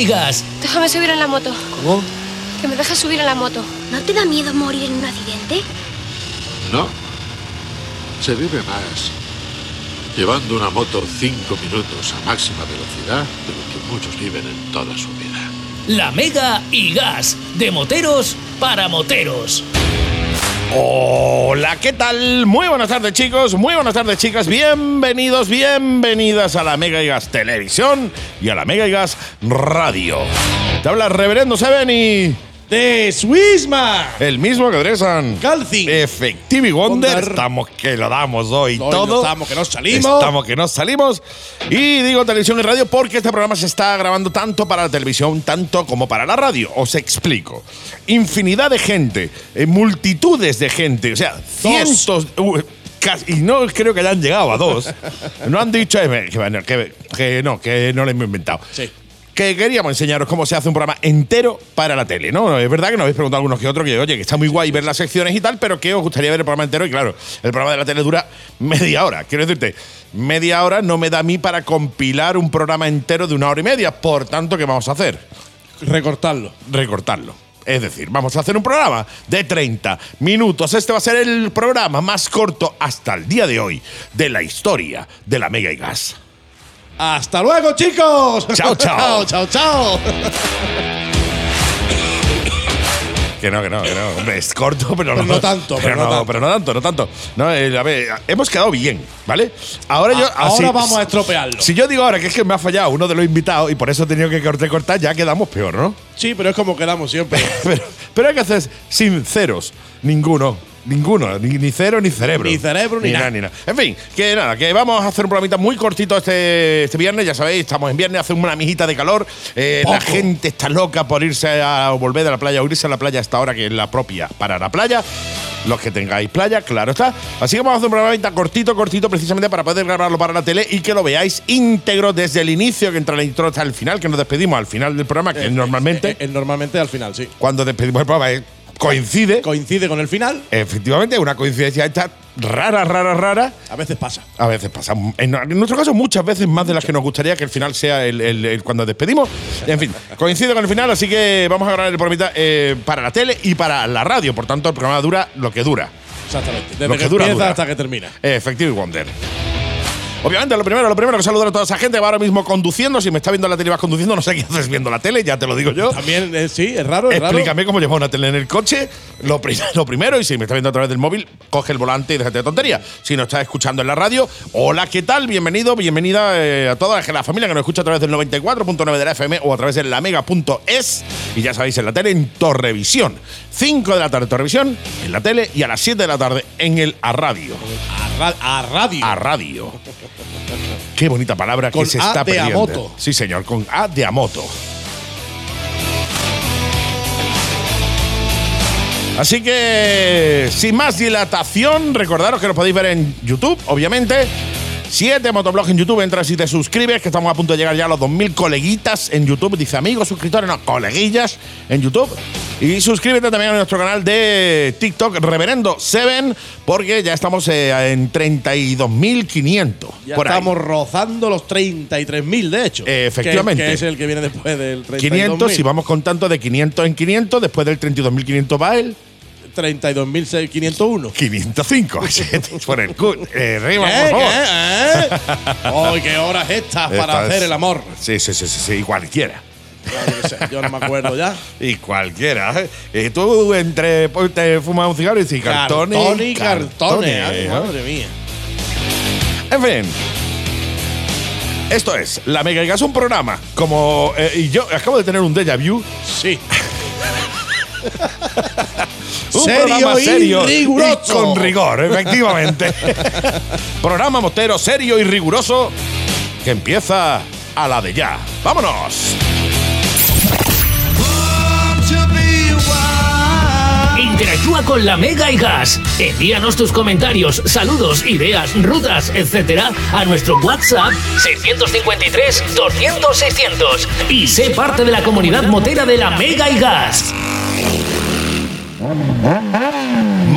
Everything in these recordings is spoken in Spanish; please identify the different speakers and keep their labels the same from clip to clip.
Speaker 1: Mega y Gas.
Speaker 2: Déjame subir en la moto.
Speaker 3: ¿Cómo?
Speaker 2: Que me dejes subir en la moto.
Speaker 4: ¿No te da miedo morir en un accidente?
Speaker 5: No. Se vive más llevando una moto cinco minutos a máxima velocidad de lo que muchos viven en toda su vida.
Speaker 1: La Mega y Gas. De moteros para moteros.
Speaker 3: Hola, ¿qué tal? Muy buenas tardes chicos, muy buenas tardes chicas, bienvenidos, bienvenidas a la Mega y Gas Televisión y a la Mega y Gas Radio. Te habla Reverendo Seven y
Speaker 6: de Swissma.
Speaker 3: el mismo que Dresan.
Speaker 6: Calcin.
Speaker 3: Effective Wonder,
Speaker 6: Wonder.
Speaker 3: estamos que lo damos hoy, todo.
Speaker 6: no estamos, que nos salimos.
Speaker 3: Estamos que nos salimos. Y digo televisión y radio porque este programa se está grabando tanto para la televisión, tanto como para la radio. Os explico. Infinidad de gente, eh, multitudes de gente, o sea, cientos. uh, casi- y no creo que hayan llegado a dos. no han dicho eh, que, que- que no, que no lo hemos inventado.
Speaker 6: Sí.
Speaker 3: Que queríamos enseñaros cómo se hace un programa entero para la tele, ¿no? Es verdad que nos habéis preguntado algunos que otros que, oye, que está muy guay ver las secciones y tal, pero que os gustaría ver el programa entero. Y claro, el programa de la tele dura media hora. Quiero decirte, media hora no me da a mí para compilar un programa entero de una hora y media. Por tanto, ¿qué vamos a hacer?
Speaker 6: Recortarlo.
Speaker 3: recortarlo. Es decir, vamos a hacer un programa de 30 minutos. Este va a ser el programa más corto hasta el día de hoy de la historia de la Mega y Gas.
Speaker 6: Hasta luego, chicos.
Speaker 3: Chao, chao.
Speaker 6: chao, chao.
Speaker 3: Que no, que no, que no. Hombre, es corto, pero,
Speaker 6: Pero no tanto,
Speaker 3: Pero,
Speaker 6: pero no
Speaker 3: no,
Speaker 6: tanto.
Speaker 3: pero no tanto, no tanto. No, eh, a ver, hemos quedado bien, ¿vale? Ahora yo.
Speaker 6: A- ahora vamos a estropearlo.
Speaker 3: Si yo digo ahora que es que me ha fallado uno de los invitados y por eso he tenido que cortar, cortar, ya quedamos peor, ¿no?
Speaker 6: Sí, pero es como quedamos siempre.
Speaker 3: Pero, pero hay que hacer sinceros. Ninguno. Ninguno, ni, ni cero ni cerebro.
Speaker 6: Ni cerebro, ni nada.
Speaker 3: ni nada. En fin, que nada, que vamos a hacer un programita muy cortito este, este viernes. Ya sabéis, estamos en viernes, hace una mijita de calor. Eh, la gente está loca por irse a volver de la playa o irse a la playa hasta ahora, que es la propia para la playa. Los que tengáis playa, claro está. Así que vamos a hacer un programita cortito, cortito, precisamente para poder grabarlo para la tele y que lo veáis íntegro desde el inicio, que entra la intro hasta el final, que nos despedimos al final del programa, que normalmente,
Speaker 6: Eh, eh, normalmente al final, sí.
Speaker 3: cuando despedimos el programa, eh, coincide.
Speaker 6: Coincide con el final.
Speaker 3: Efectivamente, una coincidencia esta rara, rara, rara.
Speaker 6: A veces pasa.
Speaker 3: A veces pasa. En, nuestro caso, muchas veces más de las que nos gustaría que el final sea el, el- el cuando despedimos. En fin, coincide con el final, así que vamos a grabar el programita eh, para la tele y para la radio. Por tanto, el programa dura lo que dura.
Speaker 6: Exactamente. Desde
Speaker 3: Lo
Speaker 6: que,
Speaker 3: que dura,
Speaker 6: empieza
Speaker 3: dura.
Speaker 6: hasta que termina.
Speaker 3: Efectivo Wonder. Obviamente, lo primero, lo primero que saludar a toda esa gente que va ahora mismo conduciendo. Si me está viendo la tele y vas conduciendo, no sé qué haces viendo la tele, ya te lo digo yo.
Speaker 6: También, eh, sí, es raro, es raro.
Speaker 3: Explícame cómo lleva una tele en el coche. Lo, pri- lo primero, y si me está viendo a través del móvil, coge el volante y déjate de tontería. Si nos estás escuchando en la radio, hola, ¿qué tal? Bienvenido, bienvenida eh, a toda la familia que nos escucha a través del 94.9 de la FM o a través de la mega.es. Y ya sabéis, en la tele, en Torrevisión. 5 de la tarde, Torrevisión, en la tele, y a las 7 de la tarde, en el a radio.
Speaker 6: A, ra- a radio.
Speaker 3: A radio. Qué bonita palabra
Speaker 6: Con
Speaker 3: que se
Speaker 6: A
Speaker 3: está
Speaker 6: de
Speaker 3: perdiendo.
Speaker 6: Amoto.
Speaker 3: Sí, señor, con A de Amoto. Así que, sin más dilatación, recordaros que lo podéis ver en YouTube, obviamente. Siete motoblogs en YouTube, entras y te suscribes, que estamos a punto de llegar ya a los 2.000 coleguitas en YouTube. Dice amigos, suscriptores, no, coleguillas en YouTube. Y suscríbete también a nuestro canal de TikTok, Reverendo Seven, porque ya estamos eh, en 32.500.
Speaker 6: Ya
Speaker 3: por ahí.
Speaker 6: estamos rozando los 33.000, de hecho.
Speaker 3: Eh, efectivamente.
Speaker 6: Que, que es el que viene después del 32.000.
Speaker 3: 500, si vamos contando de 500 en 500, después del 32.500 va el
Speaker 6: 32.501.
Speaker 3: 505. por el cu- eh, rima,
Speaker 6: ¿Qué?
Speaker 3: por favor.
Speaker 6: ¿Qué? ¿Eh? ¡Ay, qué horas estas para hacer el amor!
Speaker 3: Sí, sí, sí, sí, sí, y cualquiera.
Speaker 6: Yo qué sé, yo no me acuerdo ya.
Speaker 3: Y cualquiera. ¿eh? Y tú entre pues, te fumas un cigarro y dices cartones.
Speaker 6: Cartones y cartones.
Speaker 3: ¿no?
Speaker 6: madre mía.
Speaker 3: En fin. Esto es La Mega Gas, un programa como. eh, y yo acabo de tener un déjà vu.
Speaker 6: Sí.
Speaker 3: Un
Speaker 6: Serio
Speaker 3: programa
Speaker 6: y
Speaker 3: serio
Speaker 6: riguroso.
Speaker 3: y con rigor, efectivamente. programa motero serio y riguroso que empieza a la de ya. ¡Vámonos!
Speaker 1: Interactúa con la Mega y Gas. Envíanos tus comentarios, saludos, ideas, rutas, etcétera a nuestro WhatsApp 653 200 600 y sé parte de la comunidad motera de la Mega y Gas.
Speaker 7: Música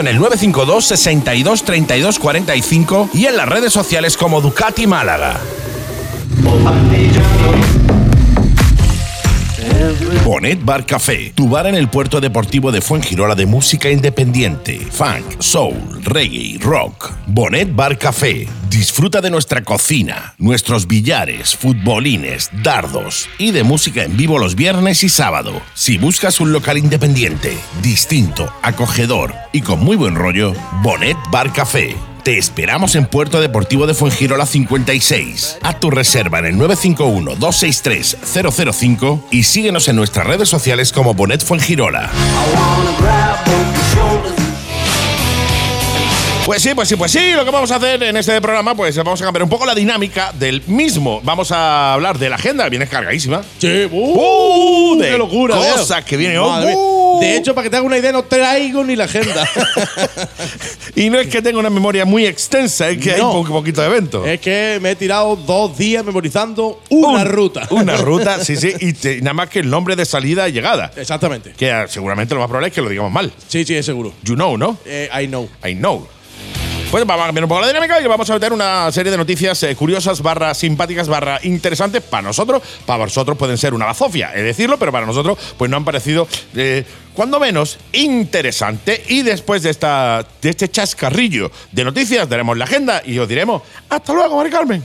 Speaker 3: en el 952 62 32 45 y en las redes sociales como Ducati Málaga. Bonet Bar Café, tu bar en el puerto deportivo de Fuengirola de música independiente, funk, soul, reggae, rock. Bonet Bar Café, disfruta de nuestra cocina, nuestros billares, futbolines, dardos y de música en vivo los viernes y sábado. Si buscas un local independiente, distinto, acogedor y con muy buen rollo, Bonet Bar Café. Te esperamos en Puerto Deportivo de Fuengirola 56. Haz tu reserva en el 951-263-005 y síguenos en nuestras redes sociales como Bonet Fuengirola. Pues sí, pues sí, pues sí, lo que vamos a hacer en este programa, pues vamos a cambiar un poco la dinámica del mismo. Vamos a hablar de la agenda, viene cargadísima.
Speaker 6: Sí,
Speaker 3: ¡Uh! de
Speaker 6: qué locura,
Speaker 3: cosas que viene hoy.
Speaker 6: mía.
Speaker 3: ¡Uh!
Speaker 6: De hecho, para que te hagas una idea, no traigo ni la agenda.
Speaker 3: Y no es que tenga una memoria muy extensa, es que hay un poquito de eventos.
Speaker 6: es que me he tirado dos días memorizando una
Speaker 3: Un-
Speaker 6: ruta.
Speaker 3: Una ruta, sí, sí, y te- nada más que el nombre de salida y llegada.
Speaker 6: Exactamente.
Speaker 3: Que ah, seguramente lo más probable es que lo digamos mal.
Speaker 6: Sí, sí, es seguro.
Speaker 3: You know, ¿no?
Speaker 6: Eh, I know.
Speaker 3: I know. Pues vamos a cambiar un poco la dinámica y vamos a meter una serie de noticias eh, curiosas, barra simpáticas, barra interesantes para nosotros. Para vosotros pueden ser una bazofia, es decirlo, pero para nosotros pues no han parecido, eh, cuando menos, interesante. Y después de, esta, de este chascarrillo de noticias, daremos la agenda y os diremos hasta luego, Mari Carmen.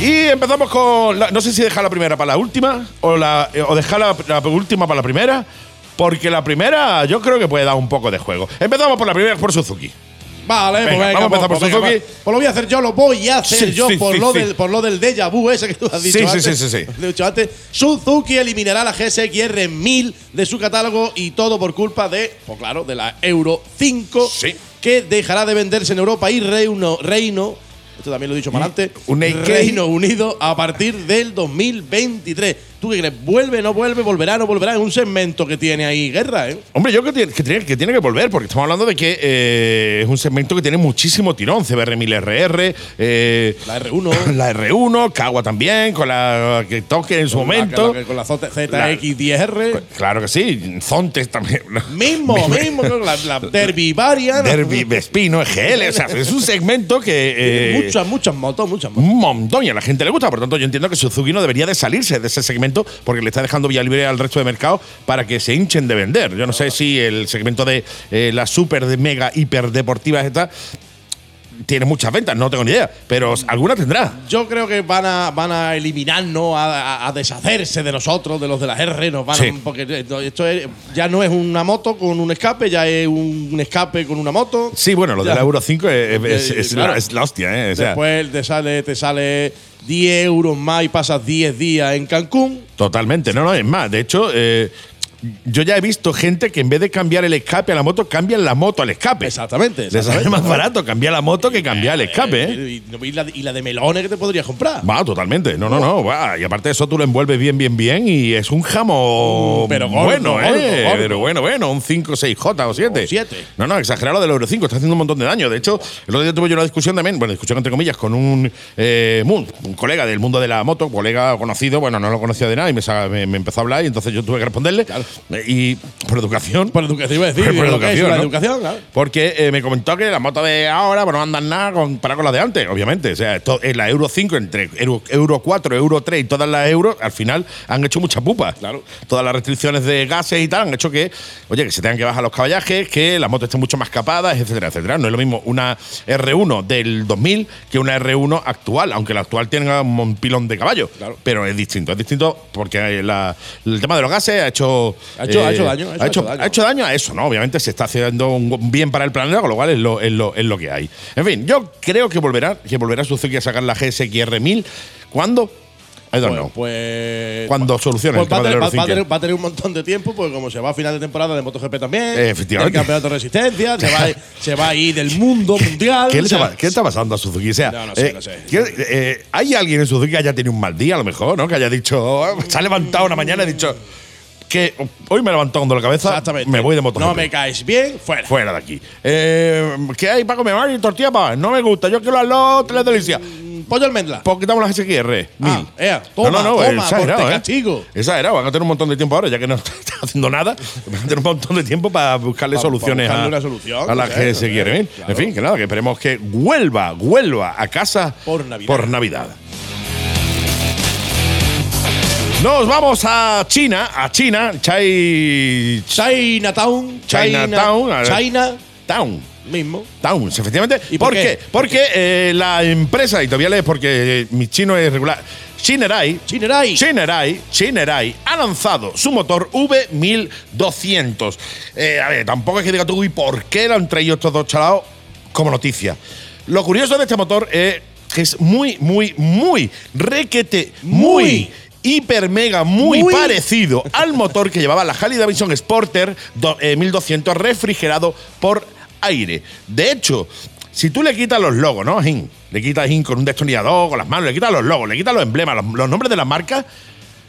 Speaker 3: Y empezamos con. no sé si dejar la primera para la última o, la, eh, o dejar la última para la primera. Porque la primera yo creo que puede dar un poco de juego. Empezamos por la primera, por Suzuki.
Speaker 6: Vale,
Speaker 3: Venga,
Speaker 6: pues venga,
Speaker 3: vamos a empezar
Speaker 6: pues,
Speaker 3: por
Speaker 6: venga,
Speaker 3: Suzuki.
Speaker 6: va. Pues lo voy a hacer yo, lo voy a hacer
Speaker 3: Sí,
Speaker 6: yo
Speaker 3: sí,
Speaker 6: por,
Speaker 3: sí,
Speaker 6: lo. Del, por lo del déjà vu ese que tú has dicho
Speaker 3: Sí, sí,
Speaker 6: antes.
Speaker 3: sí, sí, sí.
Speaker 6: Dicho antes. Suzuki eliminará la GSX-R 1000 de su catálogo y todo por culpa de, pues claro, de la Euro 5
Speaker 3: Sí.
Speaker 6: que dejará de venderse en Europa y Reino, Reino esto también lo he dicho para adelante. Reino Unido a partir del 2023. ¿Tú qué crees? ¿Vuelve, no vuelve, volverá, no volverá? Es un segmento que tiene ahí guerra, ¿eh?
Speaker 3: Hombre, yo creo que tiene que, tiene, que tiene que volver, porque estamos hablando de que eh, es un segmento que tiene muchísimo tirón. CBR1000RR, eh,
Speaker 6: La R1.
Speaker 3: la R1, Kawa también, con la que toque en su
Speaker 6: Con la-
Speaker 3: momento.
Speaker 6: con la- con la ZX10R.
Speaker 3: Claro que sí, Zontes también.
Speaker 6: Mismo, mismo, la, la Derby Variant.
Speaker 3: Derby, Vespino, EGL, o sea, es un segmento que. eh,
Speaker 6: muchas, muchas motos, muchas motos.
Speaker 3: un montón y a la gente le gusta. Por tanto, yo entiendo que Suzuki no debería de salirse de ese segmento porque le está dejando vía libre al resto de mercado para que se hinchen de vender. Yo no sé si el segmento de eh, las super de mega hiper deportivas esta tiene muchas ventas, no tengo ni idea, pero alguna tendrá.
Speaker 6: Yo creo que van a, van a eliminarnos, a, a- a deshacerse de nosotros, de los de las R. Nos van a- porque esto es- ya no es una moto con un escape, ya es un escape con una moto.
Speaker 3: Sí, bueno, lo
Speaker 6: Ya.
Speaker 3: de la Euro 5 es, es-
Speaker 6: Eh,
Speaker 3: es
Speaker 6: claro.
Speaker 3: la, es la hostia, ¿eh? O sea,
Speaker 6: Después te sale, te sale 10 euros más y pasas 10 días en Cancún.
Speaker 3: Totalmente, no, no, es más. De hecho, eh, yo ya he visto gente que en vez de cambiar el escape a la moto, cambian la moto al escape.
Speaker 6: Exactamente.
Speaker 3: Les sale más barato cambiar la moto que cambiar el escape, ¿eh?
Speaker 6: Y, la, y la de melones que te podrías comprar.
Speaker 3: Va, totalmente. No, no, no. va. Y aparte de eso, tú lo envuelves bien, bien, bien. Y es un jamón.
Speaker 6: Mm, pero gordo,
Speaker 3: bueno,
Speaker 6: gordo,
Speaker 3: ¿eh?
Speaker 6: gordo.
Speaker 3: Pero bueno, bueno. Un 5, 6J o 7.
Speaker 6: O siete.
Speaker 3: No, no, exagerado del Euro 5. Está haciendo un montón de daño. De hecho, el otro día tuve yo una discusión también. Bueno, discusión entre comillas con un, eh, un colega del mundo de la moto, colega conocido. Bueno, no lo conocía de nada y me, sa- me- me empezó a hablar. Y entonces yo tuve que responderle.
Speaker 6: Claro.
Speaker 3: Y por educación.
Speaker 6: Por educación, iba a decir.
Speaker 3: Por educación,
Speaker 6: la
Speaker 3: ¿no?
Speaker 6: educación, claro.
Speaker 3: Porque eh, me comentó que las motos de ahora pues, no andan nada comparado con las de antes, obviamente. O sea, esto es la Euro 5 entre Euro, Euro 4, Euro 3 y todas las Euro, al final han hecho mucha pupa.
Speaker 6: Claro.
Speaker 3: Todas las restricciones de gases y tal han hecho que, oye, que se tengan que bajar los caballajes, que las motos estén mucho más capadas, etcétera, etcétera. No es lo mismo una R1 del 2000 que una R1 actual, aunque la actual tenga un pilón de caballo.
Speaker 6: Claro.
Speaker 3: Pero es distinto, es distinto porque la- el tema de los gases ha hecho. Eh,
Speaker 6: Ha hecho- ha hecho daño,
Speaker 3: Ha hecho,
Speaker 6: daño.
Speaker 3: ha hecho daño a eso, ¿no? Obviamente se está haciendo un bien para el planeta, con lo cual es lo, es lo, es lo que hay. En fin, yo creo que volverá, que volverá Suzuki a sacar la GSXR 1000. ¿Cuándo? I don't
Speaker 6: Pues,
Speaker 3: know.
Speaker 6: pues-
Speaker 3: Cuando solucione
Speaker 6: pues
Speaker 3: el tema
Speaker 6: va, a
Speaker 3: del
Speaker 6: va- va a
Speaker 3: 5.
Speaker 6: tener- va a tener un montón de tiempo, porque como se va a final de temporada de MotoGP también,
Speaker 3: Efectivamente.
Speaker 6: el campeonato de resistencia, se va, se va a ir del mundo mundial.
Speaker 3: ¿Qué
Speaker 6: o sea,
Speaker 3: está, qué está pasando a Suzuki? O sea,
Speaker 6: No, no sé,
Speaker 3: eh,
Speaker 6: no sé.
Speaker 3: ¿qué- eh, ¿hay alguien en Suzuki que haya tenido un mal día, a lo mejor, ¿no? Que haya dicho, oh, se ha levantado una mañana y ha dicho que hoy me dolor de cabeza,
Speaker 6: Exactamente.
Speaker 3: me voy de MotoGP.
Speaker 6: No me caes bien, fuera.
Speaker 3: Fuera de aquí. Eh, ¿Qué hay para comer? Ay, tortilla pa. No me gusta. Yo quiero las los tres delicias.
Speaker 6: Pollo almendra.
Speaker 3: Pues quitamos las.
Speaker 6: Ah,
Speaker 3: Mil.
Speaker 6: ea, toma,
Speaker 3: no, no, no,
Speaker 6: toma,
Speaker 3: exagerado,
Speaker 6: por te
Speaker 3: ¿eh? Exagerado. Van a tener un montón de tiempo ahora, ya que no está haciendo nada. Van a tener un montón de tiempo para buscarle
Speaker 6: Pa- pa
Speaker 3: soluciones
Speaker 6: buscarle
Speaker 3: a,
Speaker 6: solución,
Speaker 3: a la
Speaker 6: no sé,
Speaker 3: GSXR. Mil.
Speaker 6: claro.
Speaker 3: En fin, que nada, que esperemos que vuelva, vuelva a casa
Speaker 6: Por Navidad.
Speaker 3: Por Navidad. Nos vamos a China, a China, Chai.
Speaker 6: Chinatown.
Speaker 3: Chinatown, a ver.
Speaker 6: China.
Speaker 3: Town.
Speaker 6: Mismo.
Speaker 3: Towns, efectivamente.
Speaker 6: ¿Y por qué?
Speaker 3: Porque eh, la empresa, y todavía lees porque eh, mi chino es regular, Shinerai,
Speaker 6: Chinerai.
Speaker 3: Shinerai, Shinerai ha lanzado su motor V1200. Eh, a ver, tampoco es que diga tú, ¿y por qué lo han traído estos dos chalados como noticia? Lo curioso de este motor es que es muy, muy, muy requete, muy.
Speaker 6: Muy.
Speaker 3: Hiper mega muy,
Speaker 6: Muy.
Speaker 3: parecido al motor que llevaba la Harley Davidson Sporter do- eh, 1200 refrigerado por aire. De hecho, si tú le quitas los logos, ¿no? Le quitas Jin con un destornillador, con las manos, le quitas los logos, le quitas los emblemas, los, los nombres de las marcas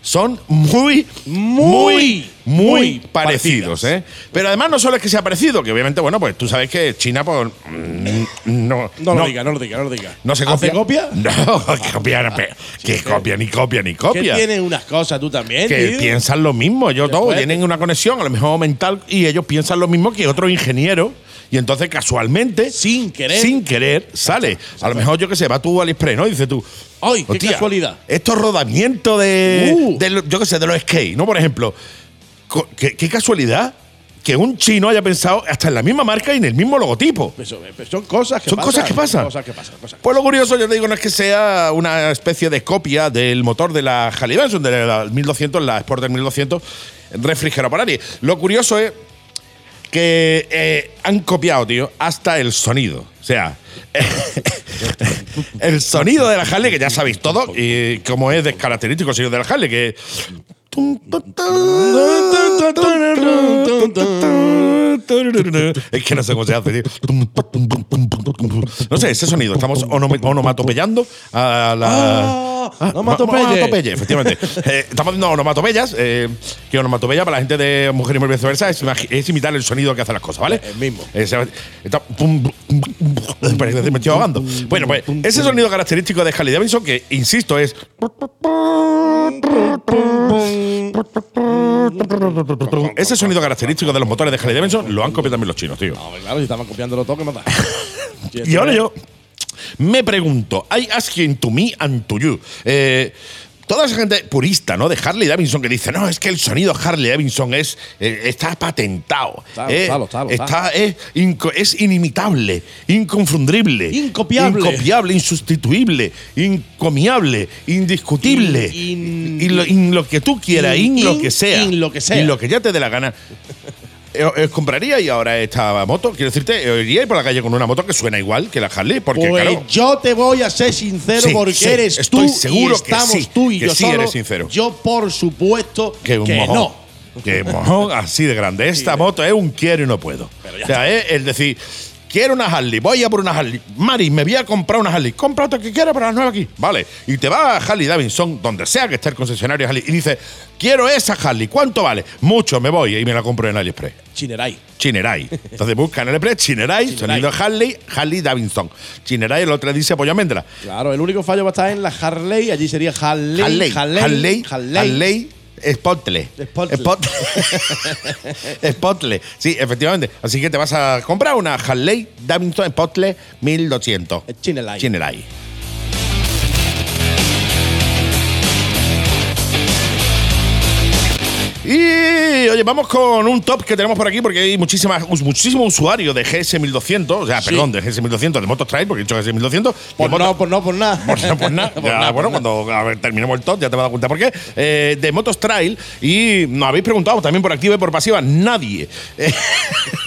Speaker 3: son muy, muy, muy
Speaker 6: muy
Speaker 3: parecidos. ¿eh? Pero además no solo es que sea parecido, que obviamente, bueno, pues tú sabes que China, pues, mm, no,
Speaker 6: No, lo diga, no lo diga, no lo diga.
Speaker 3: no se
Speaker 6: ¿Hace
Speaker 3: copia.
Speaker 6: copia?
Speaker 3: No, que copia, no, que copia, ni copia, ni
Speaker 6: Que
Speaker 3: copia.
Speaker 6: tienen unas cosas tú también,
Speaker 3: Que
Speaker 6: tío?
Speaker 3: piensan lo mismo, todos
Speaker 6: Después-
Speaker 3: tienen una conexión, a lo mejor mental, y ellos piensan lo mismo que otro ingeniero. Y entonces, casualmente,
Speaker 6: Sin querer.
Speaker 3: sin querer, sale. A lo mejor, yo que sé, va tú al AliExpress, ¿no? Y dices tú.
Speaker 6: Ay, qué
Speaker 3: "Hostia,
Speaker 6: casualidad".
Speaker 3: Estos rodamientos de,
Speaker 6: Uh.
Speaker 3: de yo que sé, de los skate, ¿no? Por ejemplo. ¿Qué, qué casualidad que un chino haya pensado hasta en la misma marca y en el mismo logotipo.
Speaker 6: Eso, eh, son cosas que
Speaker 3: Son
Speaker 6: pasan.
Speaker 3: cosas que pasan.
Speaker 6: Cosas que pasan. Cosas que
Speaker 3: Pues lo curioso, yo te digo, no es que sea una especie de copia del motor de la Harley Davidson, de la 1200, la Sporter 1200, refrigerado por aire. Lo curioso es que eh, han copiado, tío, hasta el sonido. O sea, el sonido de la Harley, que ya sabéis todo, y como es característico el sonido de la Harley, que. Es que no sé cómo se hace, tío. No sé, ese sonido. Estamos onomatopeyando a la.
Speaker 6: Ah, onomatopeye.
Speaker 3: onomatopeya, efectivamente. Eh, estamos haciendo onomatopeyas. Eh, que onomatopeya para la gente de mujer y viceversa es, imitar el sonido que hacen las cosas, ¿vale?
Speaker 6: El mismo.
Speaker 3: Ese- está- pum, pum, pum, pum, Parece que me estoy ahogando. Bueno, pues ese sonido característico de Harley Davidson, que insisto, es. Ese sonido característico de los motores de Harley Davidson lo han copiado también los chinos, tío.
Speaker 6: No, claro, si estaban copiándolo todo, que mata.
Speaker 3: Y ahora yo me pregunto, I asking to me and to you. Eh, toda esa gente purista, ¿no? De Harley Davidson que dice, no, es que el sonido Harley Davidson es, eh, está patentado.
Speaker 6: Está,
Speaker 3: eh,
Speaker 6: está,
Speaker 3: es, inco- es inimitable, inconfundible.
Speaker 6: Incopiable.
Speaker 3: Incopiable, insustituible, incomiable, indiscutible.
Speaker 6: In- in-
Speaker 3: lo, in lo que tú quieras,
Speaker 6: in-
Speaker 3: in, lo
Speaker 6: in-
Speaker 3: que sea.
Speaker 6: in lo que sea.
Speaker 3: Y lo que ya te dé la gana. Eh, ¿Os compraríais ahora esta moto? Quiero decirte, eh, ¿iríais por la calle con una moto que suena igual que la Harley? Porque,
Speaker 6: Pues
Speaker 3: claro,
Speaker 6: yo te voy a ser sincero
Speaker 3: Sí,
Speaker 6: porque
Speaker 3: sí,
Speaker 6: eres
Speaker 3: estoy
Speaker 6: tú
Speaker 3: seguro
Speaker 6: y
Speaker 3: que
Speaker 6: estamos
Speaker 3: sí,
Speaker 6: tú y
Speaker 3: que
Speaker 6: yo
Speaker 3: sí
Speaker 6: solo.
Speaker 3: eres sincero.
Speaker 6: Yo por supuesto
Speaker 3: que,
Speaker 6: que,
Speaker 3: un mojón,
Speaker 6: no.
Speaker 3: Que mojón así de grande. Esta moto es un quiero y no puedo. O sea, es decir, quiero una Harley, voy a por una Harley. Mari, me voy a comprar una Harley. Cómprate que quieras para la nueva aquí. Vale. Y te va a Harley Davidson, donde sea que esté el concesionario Harley, y dice, quiero esa Harley. ¿Cuánto vale? Mucho, me voy y me la compro en AliExpress.
Speaker 6: Chinerai.
Speaker 3: Chinerai. Entonces busca en AliExpress Chinerai,
Speaker 6: Chinerai.
Speaker 3: sonido Harley, Harley Davidson. Chinerai, el otro dice pollo almendra.
Speaker 6: Claro, el único fallo va a estar en la Harley. Allí sería Harley.
Speaker 3: Harley,
Speaker 6: Harley.
Speaker 3: Harley,
Speaker 6: Harley.
Speaker 3: Harley, Spotle.
Speaker 6: Spotle.
Speaker 3: Spotle. Spotle. Sí, efectivamente. Así que te vas a comprar una Harley Davidson Spotle 1200.
Speaker 6: El Chinelai.
Speaker 3: Y oye, vamos con un top que tenemos por aquí porque hay muchísimas, muchísimos usuarios de GS1200, o sea,
Speaker 6: Sí.
Speaker 3: perdón, de GS1200, de Motos Trail, porque he dicho GS1200.
Speaker 6: Pues
Speaker 3: de
Speaker 6: no, pues no, pues nada.
Speaker 3: pues no, pues nada.
Speaker 6: Pues
Speaker 3: Ya,
Speaker 6: nada,
Speaker 3: bueno,
Speaker 6: pues
Speaker 3: cuando a ver, terminemos el top ya te vas a dar cuenta por qué. Eh, de Motos Trail. Y nos habéis preguntado también por activa y por pasiva. Nadie.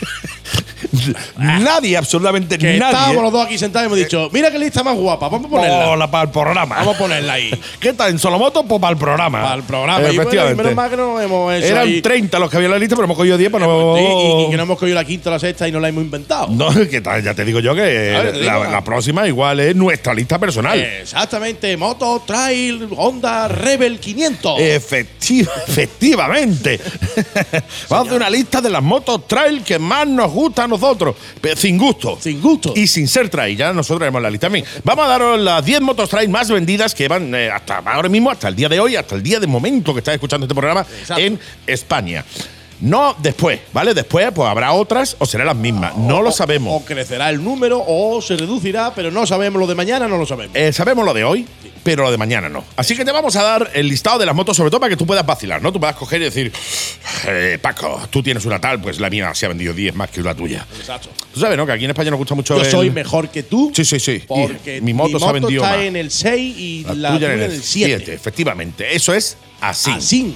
Speaker 3: eh, nadie, absolutamente
Speaker 6: Que
Speaker 3: nadie.
Speaker 6: estábamos los dos aquí sentados y hemos dicho, mira qué lista más guapa, vamos a ponerla.
Speaker 3: Hola, para el programa.
Speaker 6: Vamos a ponerla ahí.
Speaker 3: ¿Qué tal? ¿En Solomoto? Pues para el programa.
Speaker 6: Para el programa. Y
Speaker 3: Efectivamente.
Speaker 6: menos mal que no hemos hecho
Speaker 3: Eran
Speaker 6: ahí.
Speaker 3: 30 los que había en la lista, pero hemos cogido 10 para no.
Speaker 6: Sí, y, y que no hemos cogido la quinta o la sexta y no la hemos inventado.
Speaker 3: No, que tal, ya te digo yo que la,
Speaker 6: digo.
Speaker 3: la próxima igual es nuestra lista personal.
Speaker 6: Exactamente, Moto Trail Honda Rebel 500.
Speaker 3: Efecti- efectivamente. Vamos a hacer una lista de las motos trail que más nos gusta a nosotros. Sin gusto.
Speaker 6: Sin gusto.
Speaker 3: Y sin ser trail. Ya nosotros tenemos la lista también. Vamos a daros las 10 motos trail más vendidas que van eh, hasta ahora mismo, hasta el día de hoy, hasta el día de momento que estás escuchando este programa
Speaker 6: Exacto.
Speaker 3: en España. No después, ¿vale? Después pues habrá otras o serán las mismas. No lo
Speaker 6: O
Speaker 3: sabemos.
Speaker 6: crecerá el número o se reducirá, pero no sabemos lo de mañana, no lo sabemos.
Speaker 3: Eh, sabemos lo de hoy, pero lo de mañana no. Así que te vamos a dar el listado de las motos, sobre todo para que tú puedas vacilar, ¿no? Tú puedas coger y decir, eh, Paco, tú tienes una tal, pues la mía se ha vendido 10 más que la tuya.
Speaker 6: Exacto.
Speaker 3: Tú sabes, ¿no? Que aquí en España nos gusta mucho
Speaker 6: Yo
Speaker 3: el-
Speaker 6: soy mejor que tú.
Speaker 3: Sí, sí, sí.
Speaker 6: Porque
Speaker 3: mi moto se ha vendido
Speaker 6: está
Speaker 3: más.
Speaker 6: en el 6 y la,
Speaker 3: La,
Speaker 6: tuya
Speaker 3: tuya
Speaker 6: en el 7.
Speaker 3: 7, efectivamente. Eso es así.
Speaker 6: Así.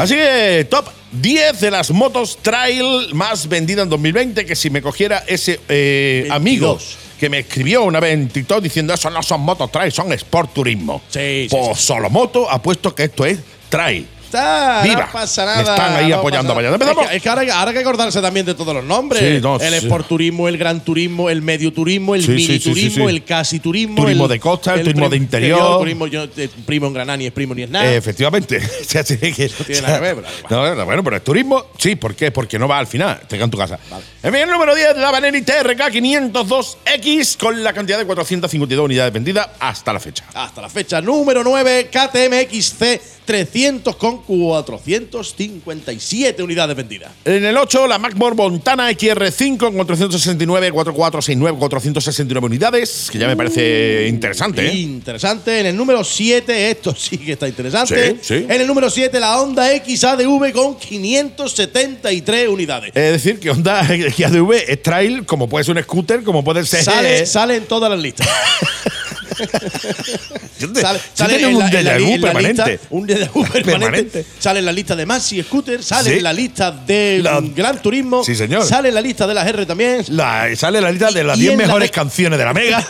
Speaker 3: Así que, top 10 de las motos trail más vendidas en 2020. Que si me cogiera ese eh,
Speaker 6: 22.
Speaker 3: amigo que me escribió una vez en TikTok diciendo eso no son motos trail, son sport turismo.
Speaker 6: Sí, sí,
Speaker 3: Pues solo moto, apuesto que esto es trail.
Speaker 6: Está,
Speaker 3: Viva.
Speaker 6: no pasa nada.
Speaker 3: están ahí
Speaker 6: no
Speaker 3: apoyando, apoyando. Empezamos.
Speaker 6: Es que, es que ahora, ahora hay que acordarse también de todos los nombres.
Speaker 3: Sí, no,
Speaker 6: el
Speaker 3: sí.
Speaker 6: Sport Turismo, el Gran Turismo, el Medio Turismo, el
Speaker 3: Sí,
Speaker 6: Mini Turismo, el Casi Turismo.
Speaker 3: Turismo
Speaker 6: el-
Speaker 3: de costa, el turismo de interior.
Speaker 6: turismo, yo, eh, primo en Granada ni es primo ni es nada.
Speaker 3: Eh, efectivamente. O sea, sí que-
Speaker 6: tiene nada que ver,
Speaker 3: No, no, bueno, pero es turismo, sí, ¿por qué? Porque no va al final, te queda en tu casa. En fin, el número 10, la Vanelli TRK 502X con la cantidad de 452 unidades vendidas hasta la fecha.
Speaker 6: Hasta la fecha número 9, KTM XC 300 con 457 unidades vendidas.
Speaker 3: En el 8, la Macmore Montana XR5 con 469, 4469, 469 unidades, que ya me parece interesante, ¿eh?
Speaker 6: Interesante. En el número 7, esto sí que está interesante.
Speaker 3: Sí, sí.
Speaker 6: En el número 7, la Honda XADV con 573 unidades.
Speaker 3: Es decir, que Honda XADV es trail, como puede ser un scooter, como puede ser.
Speaker 6: Sale, sale en todas las listas. Sale, sale en
Speaker 3: un
Speaker 6: la- en la
Speaker 3: déjà
Speaker 6: en la
Speaker 3: permanente.
Speaker 6: lista- un déjà permanente.
Speaker 3: Permanente.
Speaker 6: Sale en la lista de Maxi Scooter, sale
Speaker 3: Sí.
Speaker 6: en la lista de
Speaker 3: La-
Speaker 6: Gran Turismo.
Speaker 3: Sí, señor.
Speaker 6: Sale en la lista de las R también.
Speaker 3: La- sale la lista de las
Speaker 6: Y
Speaker 3: 10
Speaker 6: en la
Speaker 3: mejores
Speaker 6: de-
Speaker 3: canciones de la Mega.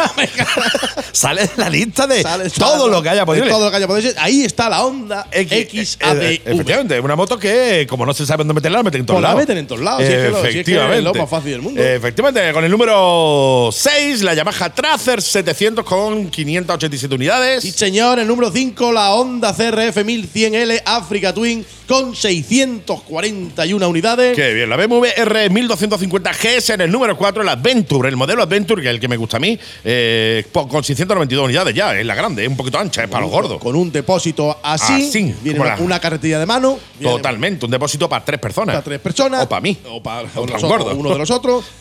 Speaker 3: sale la lista de
Speaker 6: Sale-
Speaker 3: todo lo que haya posible.
Speaker 6: Todo lo que haya posible. Ahí está la Honda
Speaker 3: X,
Speaker 6: XADV.
Speaker 3: eh, efectivamente, una moto que, como no se sabe dónde meterla, la meten en todos
Speaker 6: Pues la
Speaker 3: lados.
Speaker 6: meten en todos lados, si es es es
Speaker 3: Efectivamente.
Speaker 6: lo más fácil del mundo.
Speaker 3: Efectivamente, con el número 6, la Yamaha Tracer 700 con 587 unidades.
Speaker 6: Sí, señor, el número 5, la Honda CRF 1100L Africa Twin con 641 unidades.
Speaker 3: Qué bien, la BMW R 1250 GS en el número 4, la Adventure, el modelo Adventure, que es el que me gusta a mí, eh, con 692 unidades ya, es la grande, es un poquito ancha, es para los gordos.
Speaker 6: Con un depósito así.
Speaker 3: Así,
Speaker 6: viene una,
Speaker 3: la-
Speaker 6: una carretilla de mano.
Speaker 3: Totalmente, un depósito para tres personas.
Speaker 6: Para tres personas.
Speaker 3: O para mí.
Speaker 6: O para
Speaker 3: O para un
Speaker 6: nosotros,
Speaker 3: gordo.
Speaker 6: uno de los otros.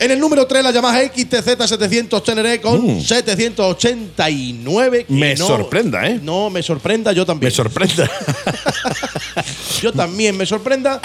Speaker 6: En el número 3, la Yamaha XTZ 700 Teneré con 789. que
Speaker 3: Mm. Me
Speaker 6: no-
Speaker 3: sorprenda, ¿eh?
Speaker 6: No, me sorprenda, yo también.
Speaker 3: Me sorprende.
Speaker 6: yo también me sorprenda.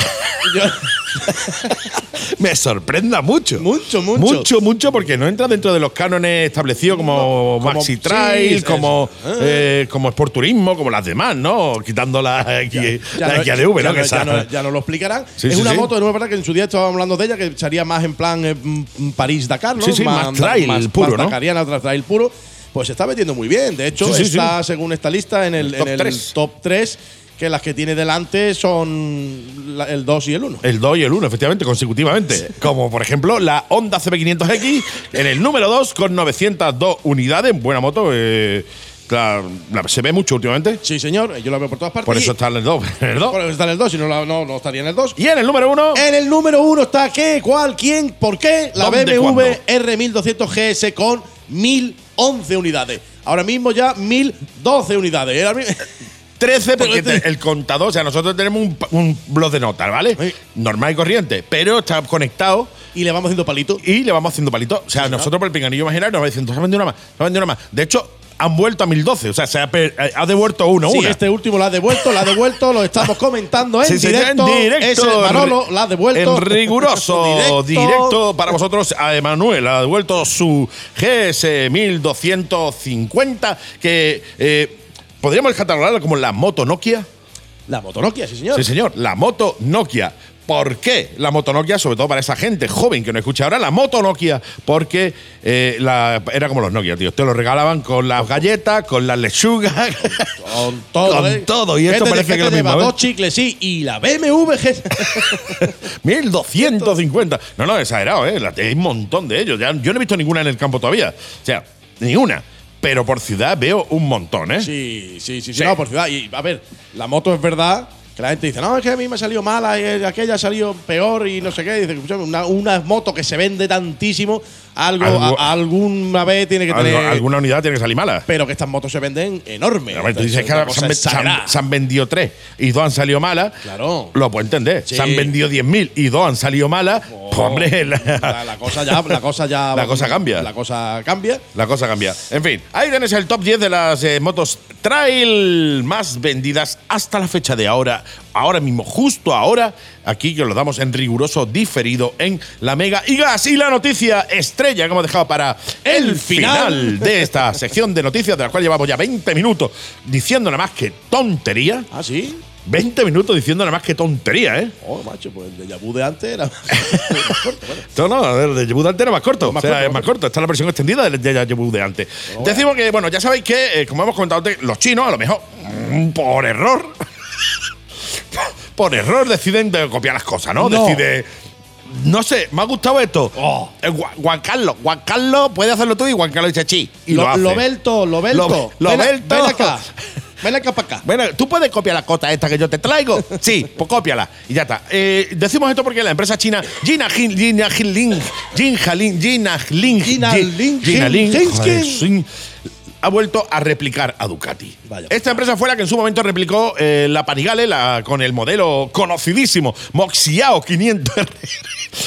Speaker 6: Yo-
Speaker 3: me sorprenda mucho.
Speaker 6: Mucho, mucho.
Speaker 3: Mucho, mucho, porque no entra dentro de los cánones establecidos como
Speaker 6: No, como-
Speaker 3: Maxi Trail, como,
Speaker 6: Ah.
Speaker 3: eh, como Sport Turismo, como las demás, ¿no? Quitando la, X-
Speaker 6: Ya
Speaker 3: la
Speaker 6: no-
Speaker 3: XADV,
Speaker 6: ya
Speaker 3: ¿no? Que
Speaker 6: ya
Speaker 3: esa-
Speaker 6: no- ya lo explicarán.
Speaker 3: Sí,
Speaker 6: es
Speaker 3: sí,
Speaker 6: una moto, de nuevo, verdad que en su día estábamos hablando de ella, que sería más en plan eh, mm, París-Dakar, ¿no?
Speaker 3: Sí, sí, más trail puro,
Speaker 6: más
Speaker 3: ¿no?
Speaker 6: dakariana, trail puro. Pues se está metiendo muy bien. De hecho,
Speaker 3: Sí, sí,
Speaker 6: está, según esta lista, en el,
Speaker 3: El top
Speaker 6: en el
Speaker 3: tres.
Speaker 6: top 3, que las que tiene delante son la- el 2 y el 1.
Speaker 3: El 2 y el 1, efectivamente, consecutivamente. Como por ejemplo la Honda CB500X en el número 2 con 902 unidades. Buena moto. eh, claro, la- se ve mucho últimamente.
Speaker 6: Sí, señor, yo la veo por todas partes.
Speaker 3: Por eso está en el 2. en el 2.
Speaker 6: por eso está en el 2, si no, la- no, no estaría en el 2.
Speaker 3: Y en el número 1.
Speaker 6: En el número uno está ¿qué? ¿Cuál? ¿Quién? ¿Por qué? La
Speaker 3: ¿Dónde,
Speaker 6: BMW
Speaker 3: cuándo?
Speaker 6: R1200 GS con 1011 unidades. Ahora mismo ya 1012 unidades. Ahora mi-
Speaker 3: 13 porque te- el contador, o sea, nosotros tenemos un, un blog de notas, ¿vale?
Speaker 6: Sí.
Speaker 3: Normal y corriente, pero está conectado
Speaker 6: Y le vamos haciendo palito.
Speaker 3: y le vamos haciendo palitos. O sea, nosotros por el pinganillo imaginario nos va diciendo, se ha vendido una más, se ha vendido una más. De hecho, han vuelto a 1012, o sea, se ha, eh, ha devuelto uno
Speaker 6: Sí,
Speaker 3: una.
Speaker 6: este último lo ha devuelto, lo ha devuelto, lo estamos comentando en
Speaker 3: Sí,
Speaker 6: directo.
Speaker 3: en directo.
Speaker 6: Ese Manolo lo ha devuelto.
Speaker 3: En riguroso
Speaker 6: Directo.
Speaker 3: directo. para vosotros. A Emanuel ha devuelto su GS 1250, que eh, podríamos catalogarla como la moto Nokia.
Speaker 6: La moto Nokia, sí, señor.
Speaker 3: Sí, señor, la moto Nokia. ¿Por qué la moto Nokia? Sobre todo para esa gente joven que no escucha ahora, la moto Nokia, porque eh, la- era como los Nokia, tío. Te lo regalaban con las galletas, con las lechugas.
Speaker 6: Con todo.
Speaker 3: Con
Speaker 6: ¿eh?
Speaker 3: todo, y
Speaker 6: ¿Qué
Speaker 3: esto
Speaker 6: te-
Speaker 3: parece que es lo mismo,
Speaker 6: lleva?
Speaker 3: ¿eh?
Speaker 6: Dos chicles, sí. Y la BMW. G-
Speaker 3: 1250. No, no, exagerado, ¿eh? La- Hay un montón de ellos. Ya- yo no he visto ninguna en el campo todavía. O sea, ni una. Pero por ciudad veo un montón, ¿eh?
Speaker 6: Sí, sí, sí, sí. No, por ciudad. Y a ver, la moto es verdad. Que la gente dice, no, es que a mí me ha salido mala y aquella ha salido peor y no sé qué. Dice, escúchame, una, una moto que se vende tantísimo, algo,
Speaker 3: Algo-
Speaker 6: a- alguna vez tiene que
Speaker 3: Algo-
Speaker 6: tener.
Speaker 3: alguna unidad tiene que salir mala.
Speaker 6: Pero que estas motos se venden enormes.
Speaker 3: Ver, tú dices que se han, ven- se han-
Speaker 6: exagerada.
Speaker 3: se han vendido tres y dos han salido malas.
Speaker 6: Claro.
Speaker 3: Lo puedo entender.
Speaker 6: Sí.
Speaker 3: Se han vendido 10.000 y dos han salido malas. Pues, hombre, la,
Speaker 6: La, la cosa ya, la cosa ya.
Speaker 3: La cosa cambia.
Speaker 6: La cosa cambia.
Speaker 3: la cosa cambia. En fin, ahí tenés el top 10 de las eh, motos trail más vendidas hasta la fecha de ahora. Ahora mismo, justo ahora, aquí que lo damos en riguroso diferido en la Mega y Gas. Y la noticia estrella que hemos dejado para el, final. de esta sección de noticias, de la cual llevamos ya 20 minutos diciendo nada más que tontería.
Speaker 6: Ah, sí.
Speaker 3: 20 minutos diciendo nada más que tontería, ¿eh?
Speaker 6: Oh, macho, pues el de Yabu de antes era más corto. Bueno.
Speaker 3: No, no, el de de antes era más corto.
Speaker 6: Más
Speaker 3: o sea,
Speaker 6: corto,
Speaker 3: es
Speaker 6: más
Speaker 3: más corto. Esta es la versión extendida del de de antes. Decimos que, bueno, ya sabéis que, eh, como hemos comentado antes, los chinos, a lo mejor, mm, por error, por error deciden de copiar las cosas, ¿no?
Speaker 6: No.
Speaker 3: Decide. No sé, me ha gustado esto.
Speaker 6: Oh.
Speaker 3: Eh, Juan Carlos, Juan Carlos puede hacerlo tú y Juan Carlos dice sí. Y lo,
Speaker 6: lo,
Speaker 3: hace.
Speaker 6: lo belto, lo belto.
Speaker 3: Lo- lo
Speaker 6: ven. Ven acá. Ven acá para acá.
Speaker 3: Bueno, ¿tú puedes copiar la cota esta que yo te traigo? Sí, pues cópiala. Y ya está. Eh, decimos esto porque la empresa china Jina Jin, Jina Ling, Jina Ling, Jina Ling, Jin-
Speaker 6: Ling, Jin-
Speaker 3: Ling, Ha vuelto a replicar a Ducati.
Speaker 6: Vaya.
Speaker 3: Esta empresa fue la que en su momento replicó eh, la Panigale la, con el modelo conocidísimo Moxiao 500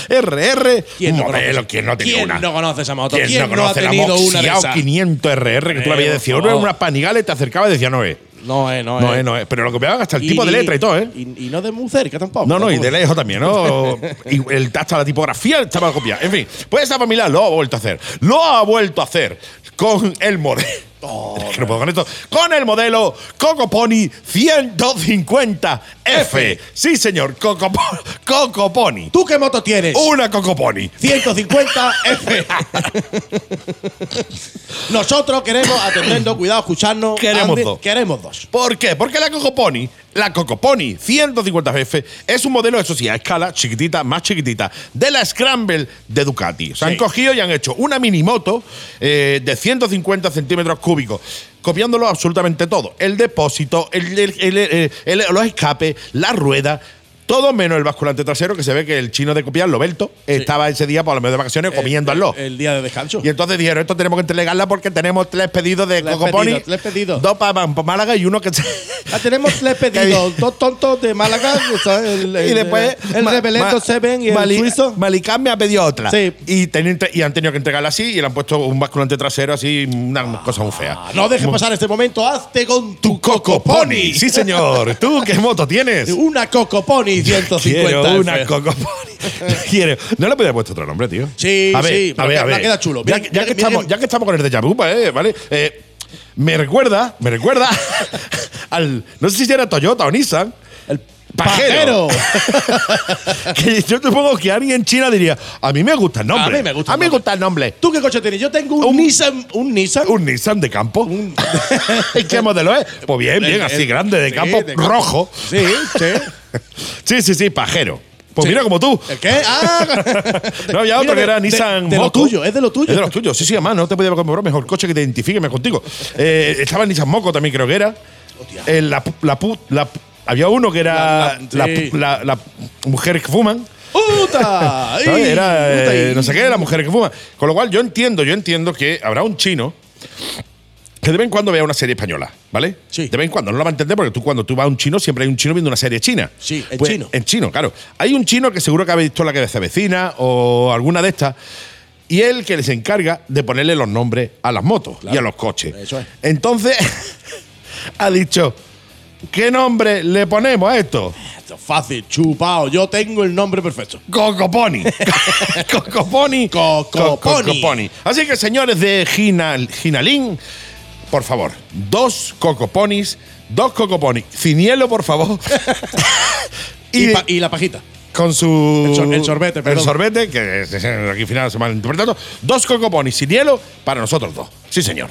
Speaker 3: RR.
Speaker 6: ¿Quién no
Speaker 3: modelo? ¿quién no tenía
Speaker 6: ¿Quién
Speaker 3: una?
Speaker 6: no conoce esa moto?
Speaker 3: ¿Quién,
Speaker 6: ¿Quién
Speaker 3: no
Speaker 6: no ha
Speaker 3: conoce la
Speaker 6: tenido una de
Speaker 3: Moxiao
Speaker 6: esas?
Speaker 3: 500 RR? Que tú la
Speaker 6: Eh,
Speaker 3: veías decir, una Panigale, te acercaba y decía, no es.
Speaker 6: No es, no es.
Speaker 3: No es, no es. Pero lo copiaban hasta el
Speaker 6: Y-
Speaker 3: tipo de letra y todo, ¿eh?
Speaker 6: Y, y no de muy cerca tampoco.
Speaker 3: No, no, y de lejos también, ¿no? y el, hasta la tipografía estaba copiada. En fin, pues esta familia lo ha vuelto a hacer. Lo ha vuelto a hacer con el modelo. Es que no puedo con esto. Con el modelo Coco Pony 150F. Sí, señor, Coco, Coco Pony.
Speaker 6: ¿Tú qué moto tienes?
Speaker 3: Una Coco Pony.
Speaker 6: 150 F. Nosotros queremos atendernos, cuidado, escucharnos.
Speaker 3: Queremos
Speaker 6: Andy,
Speaker 3: dos.
Speaker 6: Queremos dos.
Speaker 3: ¿Por qué? Porque la Coco Pony, la Coco Pony 150F, es un modelo, eso sí, a escala chiquitita, más chiquitita, de la Scramble de Ducati. Se han cogido y han hecho una mini moto eh, de 150 centímetros cúbicos, copiándolo absolutamente todo. El depósito, el, el- el- el- el- los escapes, la rueda. Todo menos el basculante trasero, que se ve que el chino de copiar, Loberto, sí. estaba ese día, por lo menos de vacaciones, comiendo al
Speaker 6: el, el día de descanso.
Speaker 3: Y entonces dijeron, esto tenemos que entregarla porque tenemos tres pedidos de Cocoponi.
Speaker 6: Tres pedidos.
Speaker 3: Dos para, Málaga y uno que.
Speaker 6: Ah, tenemos tres pedidos. dos tontos de Málaga.
Speaker 3: Y después.
Speaker 6: El
Speaker 3: ma,
Speaker 6: Seven y
Speaker 3: Mali, el
Speaker 6: suizo.
Speaker 3: Malicán me ha pedido otra.
Speaker 6: Sí.
Speaker 3: Y, ten, y han tenido que entregarla así y le han puesto un basculante trasero así, una ah, cosa muy fea.
Speaker 6: No dejes pasar este momento, hazte con tu
Speaker 3: Cocoponi. Sí, señor. ¿Tú qué moto tienes?
Speaker 6: Una Cocoponi. 650
Speaker 3: Quiero una Coco Pony. Eh. Quiero. No le podía puesto otro nombre, tío.
Speaker 6: Sí,
Speaker 3: a ver,
Speaker 6: sí.
Speaker 3: A ver, a
Speaker 6: queda chulo.
Speaker 3: Ya, que estamos, ya, que estamos, con el de pues, Yabupa, ¿eh? ¿Vale? Eh, me recuerda, me recuerda al. No sé si era Toyota o Nissan.
Speaker 6: El
Speaker 3: Pajero.
Speaker 6: Pajero.
Speaker 3: que yo supongo que alguien en China diría, a mí me gusta el nombre.
Speaker 6: A mí me gusta,
Speaker 3: a mí me gusta el nombre.
Speaker 6: ¿Tú qué coche tienes? Yo tengo un, Nissan. ¿Un Nissan?
Speaker 3: Un Nissan de campo. Un... ¿Qué modelo es? Pues bien, bien, así grande, de campo,
Speaker 6: de campo.
Speaker 3: rojo.
Speaker 6: Sí, sí.
Speaker 3: Sí, sí, sí, pajero. Pues
Speaker 6: Sí.
Speaker 3: mira como tú.
Speaker 6: ¿El qué? Ah,
Speaker 3: No, había otro
Speaker 6: Mira,
Speaker 3: que era
Speaker 6: de-
Speaker 3: Nissan
Speaker 6: De, de lo tuyo, es de lo tuyo.
Speaker 3: Es de los tuyos, sí, sí, además, no te podía comprar mejor coche que te identifique más contigo. Eh, estaba Nissan Moco también, creo que era. El- la, la, la había uno que era
Speaker 6: La-
Speaker 3: la, la- la mujeres que fuman.
Speaker 6: ¡Puta!
Speaker 3: Era eh, no sé qué, las mujeres que fuman. Con lo cual, yo entiendo, yo entiendo que habrá un chino que de vez en cuando vea una serie española, ¿vale?
Speaker 6: Sí.
Speaker 3: De vez en cuando, no lo va a entender porque tú cuando tú vas a un chino siempre hay un chino viendo una serie china.
Speaker 6: Sí, en
Speaker 3: Pues,
Speaker 6: chino.
Speaker 3: En chino, claro. Hay un chino que seguro que ha visto la cabeza vecina o alguna de estas. Y él que les encarga de ponerle los nombres a las motos y a los coches.
Speaker 6: Eso es.
Speaker 3: Entonces, ha dicho, ¿qué nombre le ponemos a esto?
Speaker 6: Esto es fácil, chupao. Yo tengo el nombre perfecto.
Speaker 3: Cocoponi. Cocoponi.
Speaker 6: Cocoponi.
Speaker 3: Así que, señores de Ginal, Ginalín, por favor, dos cocoponis, dos cocoponis. Cinielo, por favor.
Speaker 6: Y, pa- y la pajita.
Speaker 3: con su.
Speaker 6: El sor- el sorbete,
Speaker 3: El
Speaker 6: perdón.
Speaker 3: sorbete, que es- aquí al final se mal interpretando. Dos cocoponis sin hielo para nosotros dos. Sí, señor.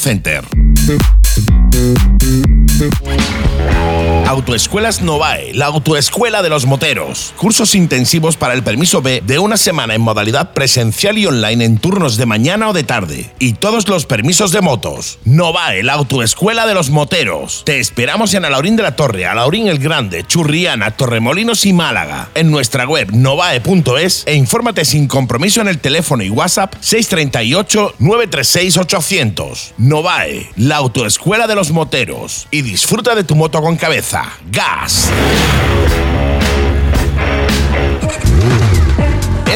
Speaker 3: Center. Autoescuelas Novae, la autoescuela de los moteros. Cursos intensivos para el permiso B de una semana en modalidad presencial y online en turnos de mañana o de tarde. Y todos los permisos de motos. Novae, la autoescuela de los moteros. Te esperamos en Alaurín de la Torre, Alaurín el Grande, Churriana, Torremolinos y Málaga. En nuestra web novae.es e infórmate sin compromiso en el teléfono y WhatsApp 638 936 800. Novae, la autoescuela de los moteros. Y disfruta de tu moto con cabeza. Gas.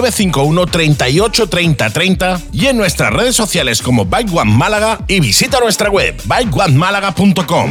Speaker 3: 951 38 30 30 y en nuestras redes sociales como Bike One Málaga y visita nuestra web bikeonemálaga.com.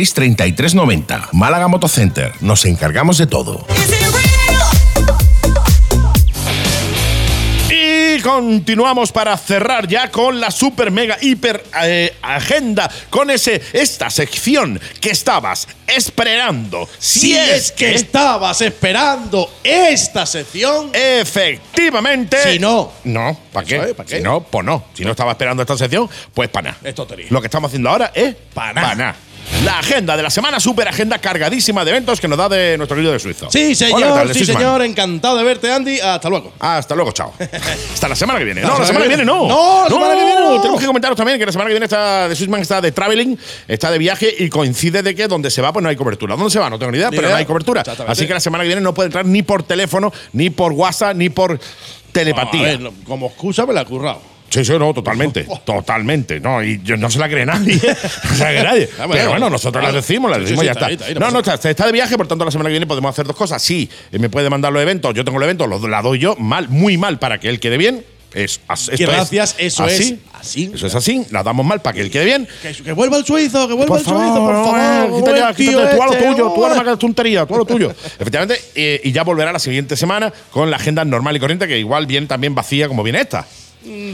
Speaker 3: 33 90. Málaga Motocenter. Nos encargamos de todo. Y continuamos para cerrar ya con la super mega hiper eh, agenda con ese esta sección que estabas esperando.
Speaker 6: Si es que estabas esperando esta sección,
Speaker 3: efectivamente.
Speaker 6: Si no.
Speaker 3: no, ¿para qué?
Speaker 6: Es, ¿pa' qué?
Speaker 3: Si no, pues no. Si no estaba esperando esta sección, pues para nada.
Speaker 6: Es tontería.
Speaker 3: Lo que estamos haciendo ahora es
Speaker 6: Pa'
Speaker 3: pa'
Speaker 6: nada.
Speaker 3: La agenda de la semana, super agenda cargadísima de eventos que nos da de nuestro querido de Suizo.
Speaker 6: sí, señor, sí, señor, encantado de verte, Andy. Hasta luego.
Speaker 3: Hasta luego, chao. Hasta la semana que viene. No, la
Speaker 6: semana
Speaker 3: que viene no.
Speaker 6: No, la semana que viene no.
Speaker 3: Tenemos que comentaros también que la semana que viene está de Swissman está de traveling, está de viaje y coincide de que donde se va pues no hay cobertura. ¿Dónde se va? No tengo ni idea,
Speaker 6: Ni
Speaker 3: pero
Speaker 6: idea.
Speaker 3: no hay cobertura. Así que la semana que viene no puede entrar ni por teléfono, ni por WhatsApp, ni por
Speaker 6: A
Speaker 3: telepatía.
Speaker 6: ver, no, como excusa me la he currado.
Speaker 3: Sí, sí, no, totalmente. Totalmente. No, y yo, no se la cree nadie. no se la cree nadie.
Speaker 6: Ah,
Speaker 3: Pero bueno,
Speaker 6: bueno.
Speaker 3: nosotros la
Speaker 6: Claro.
Speaker 3: decimos, la decimos
Speaker 6: sí,
Speaker 3: y ya
Speaker 6: está
Speaker 3: está.
Speaker 6: ahí, está ahí, no
Speaker 3: no, está, está de viaje, por tanto, la semana que viene podemos hacer dos cosas. Sí, eh, me puede mandar los eventos, yo tengo el evento, lo- la doy yo, mal, muy mal para que él quede bien. Es,
Speaker 6: Gracias,
Speaker 3: es
Speaker 6: eso es
Speaker 3: así. Eso es así, la damos mal para que él quede bien.
Speaker 6: Que, que vuelva el suizo, que vuelva
Speaker 3: Por
Speaker 6: el suizo, por
Speaker 3: favor, eh, quita ya, quítate tú a lo
Speaker 6: este,
Speaker 3: tuyo, tú a la tontería, tú a lo tuyo. Efectivamente, eh, y ya volverá la siguiente semana con la agenda normal y corriente, que igual viene también vacía como viene esta.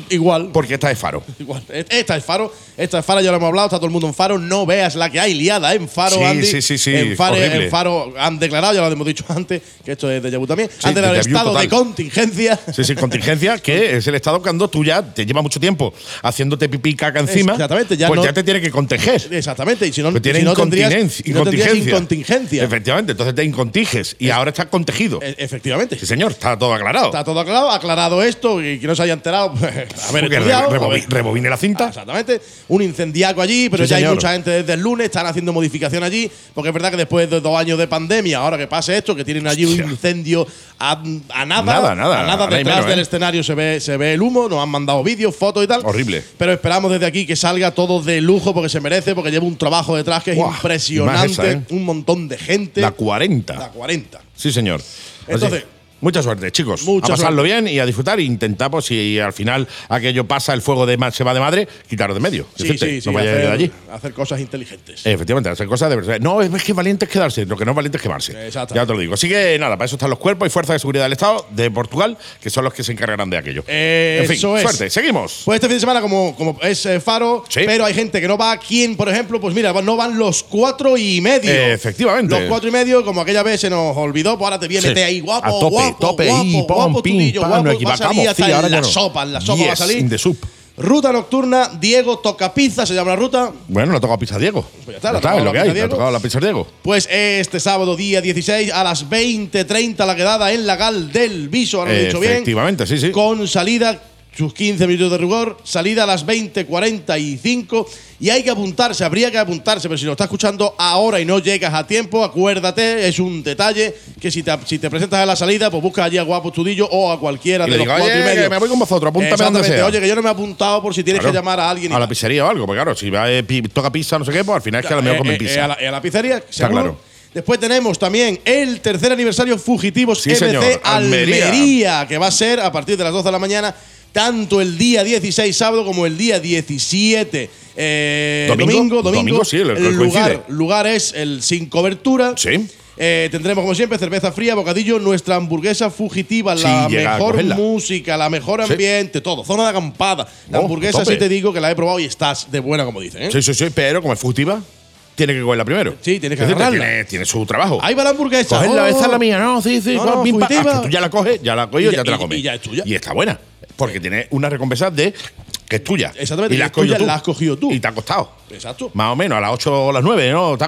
Speaker 6: Igual.
Speaker 3: Porque esta es Faro.
Speaker 6: Igual. Esta es Faro. Esta es Faro, ya lo hemos hablado, está todo el mundo en Faro. No veas la que hay liada en Faro,
Speaker 3: Sí,
Speaker 6: Andy.
Speaker 3: sí, sí, sí,
Speaker 6: En Faro, en Faro han declarado, ya lo hemos dicho antes, que esto es de Yabu también.
Speaker 3: Sí,
Speaker 6: han declarado
Speaker 3: vu
Speaker 6: estado de contingencia.
Speaker 3: Sí, sí, contingencia, que es el estado cuando tú ya te lleva mucho tiempo haciéndote pipí caca encima.
Speaker 6: Exactamente, ya
Speaker 3: pues
Speaker 6: no-
Speaker 3: ya te tiene que conteger.
Speaker 6: Exactamente. Y si no,
Speaker 3: Pues tiene
Speaker 6: si no tendrías,
Speaker 3: incontinencia.
Speaker 6: si no tendrías
Speaker 3: incontingencia.
Speaker 6: incontingencia.
Speaker 3: Efectivamente, entonces te incontiges. Y ahora está contegido.
Speaker 6: E- Efectivamente.
Speaker 3: Sí, señor, está todo aclarado.
Speaker 6: Está todo aclarado, aclarado esto y que no se haya enterado, estudiado.
Speaker 3: re- rebobi-
Speaker 6: haber-
Speaker 3: rebobine la cinta.
Speaker 6: Exactamente. Un incendiaco allí, pero
Speaker 3: Sí,
Speaker 6: ya hay mucha gente desde el lunes, están haciendo modificación allí, porque es verdad que después de dos años de pandemia, ahora que pase esto, que tienen allí
Speaker 3: Hostia.
Speaker 6: un incendio a, a nada,
Speaker 3: Nada, nada,
Speaker 6: a nada detrás
Speaker 3: menos,
Speaker 6: del
Speaker 3: ¿eh?
Speaker 6: escenario se ve, se ve el humo, nos han mandado vídeos, fotos y tal.
Speaker 3: Horrible.
Speaker 6: Pero esperamos desde aquí que salga todo de lujo, porque se merece, porque lleva un trabajo detrás que es impresionante,
Speaker 3: esa, ¿eh?
Speaker 6: un montón de gente.
Speaker 3: La 40.
Speaker 6: La 40.
Speaker 3: Sí, señor.
Speaker 6: Entonces-
Speaker 3: Así, mucha suerte, chicos.
Speaker 6: Mucha
Speaker 3: a pasarlo
Speaker 6: suerte.
Speaker 3: bien y a disfrutar. Intentamos, si al final aquello pasa, el fuego de se va de madre, quitaros de medio.
Speaker 6: Sí,
Speaker 3: Decirte,
Speaker 6: sí, sí.
Speaker 3: no
Speaker 6: hacer,
Speaker 3: de allí.
Speaker 6: hacer cosas inteligentes.
Speaker 3: Efectivamente, hacer cosas de verdad. No, es que valiente es quedarse. Lo que no es valiente es quemarse.
Speaker 6: Exactamente.
Speaker 3: Ya te lo digo. Así que nada, para eso están los cuerpos y fuerzas de seguridad del Estado de Portugal, que son los que se encargarán de aquello.
Speaker 6: Eh,
Speaker 3: en fin,
Speaker 6: eso es.
Speaker 3: suerte. Seguimos.
Speaker 6: Pues este fin de semana, como, como es eh, Faro,
Speaker 3: Sí.
Speaker 6: pero hay gente que no va. ¿Quién, por ejemplo? Pues mira, no van los cuatro y medio.
Speaker 3: Eh, efectivamente.
Speaker 6: Los cuatro y medio, como aquella vez se nos olvidó, pues ahora te viene
Speaker 3: Sí.
Speaker 6: ahí guapo,
Speaker 3: tope,
Speaker 6: guapo,
Speaker 3: tope,
Speaker 6: guapo,
Speaker 3: y pom,
Speaker 6: guapo,
Speaker 3: pim,
Speaker 6: Tudillo,
Speaker 3: pam,
Speaker 6: guapo,
Speaker 3: nos
Speaker 6: va a salir hasta
Speaker 3: sí, ahora
Speaker 6: en la
Speaker 3: no.
Speaker 6: sopa, en la sopa va a
Speaker 3: Yes,
Speaker 6: salir.
Speaker 3: in the soup.
Speaker 6: Ruta nocturna, Diego toca pizza, se llama la ruta.
Speaker 3: Bueno, lo toca pizza Diego.
Speaker 6: Pues ya está, le
Speaker 3: Ya
Speaker 6: ha tocado
Speaker 3: es lo
Speaker 6: la
Speaker 3: que hay. tocado la pizza Diego.
Speaker 6: Pues este sábado, día 16, a las 20.30 la quedada en la Gal del Viso, ahora lo he dicho bien.
Speaker 3: Efectivamente, sí, sí.
Speaker 6: Con salida, sus 15 minutos de rigor, salida a las 20.45 y hay que apuntarse, habría que apuntarse, pero si lo estás escuchando ahora y no llegas a tiempo, acuérdate, es un detalle que si te, si te presentas a la salida, pues busca allí a Guapo Tudillo o a cualquiera de los
Speaker 3: digo,
Speaker 6: cuatro y medio.
Speaker 3: que me voy con vosotros, apúntame donde sea.
Speaker 6: Oye, que yo no me he apuntado por si tienes
Speaker 3: Claro.
Speaker 6: que llamar a alguien.
Speaker 3: A la pizzería o algo, porque claro, si va, eh, toca pizza, no sé qué, pues al final es que a lo mejor
Speaker 6: Eh,
Speaker 3: comen
Speaker 6: eh,
Speaker 3: pizza.
Speaker 6: eh, a, la, a la pizzería, seguro.
Speaker 3: claro.
Speaker 6: Después tenemos también el tercer aniversario Fugitivos
Speaker 3: Sí,
Speaker 6: MC. Almería. que va a ser a partir de las 12 de la mañana, tanto el día 16 sábado como el día 17 eh,
Speaker 3: ¿Domingo?
Speaker 6: domingo. Domingo,
Speaker 3: Domingo, sí, el-
Speaker 6: lugar, lugar es el sin cobertura.
Speaker 3: Sí.
Speaker 6: Eh, tendremos, como siempre, cerveza fría, bocadillo, nuestra hamburguesa fugitiva,
Speaker 3: Sí,
Speaker 6: la mejor música, la mejor
Speaker 3: Sí.
Speaker 6: ambiente, todo. Zona de acampada. La
Speaker 3: Oh,
Speaker 6: hamburguesa
Speaker 3: tope.
Speaker 6: sí te digo que la he probado y estás de buena, como dicen. ¿eh?
Speaker 3: Sí, sí, sí, pero como es fugitiva, tiene que cogerla primero.
Speaker 6: Sí, tienes que
Speaker 3: decir,
Speaker 6: agarrarla.
Speaker 3: Tiene, tiene su trabajo.
Speaker 6: Ahí va la hamburguesa.
Speaker 3: Cogerla,
Speaker 6: Oh.
Speaker 3: esa es la mía, no, sí, sí,
Speaker 6: No, no.
Speaker 3: Ah, tú ya la coges, ya la coges
Speaker 6: Y ya-
Speaker 3: ya te la
Speaker 6: y-
Speaker 3: comes.
Speaker 6: y ya es tuya.
Speaker 3: Y está buena, porque tiene una recompensa de que es tuya.
Speaker 6: Exactamente,
Speaker 3: Y la has
Speaker 6: tuya, la has cogido tú.
Speaker 3: Y te ha costado.
Speaker 6: Exacto.
Speaker 3: Más o menos, a las 8 o las 9, ¿no? Te ha,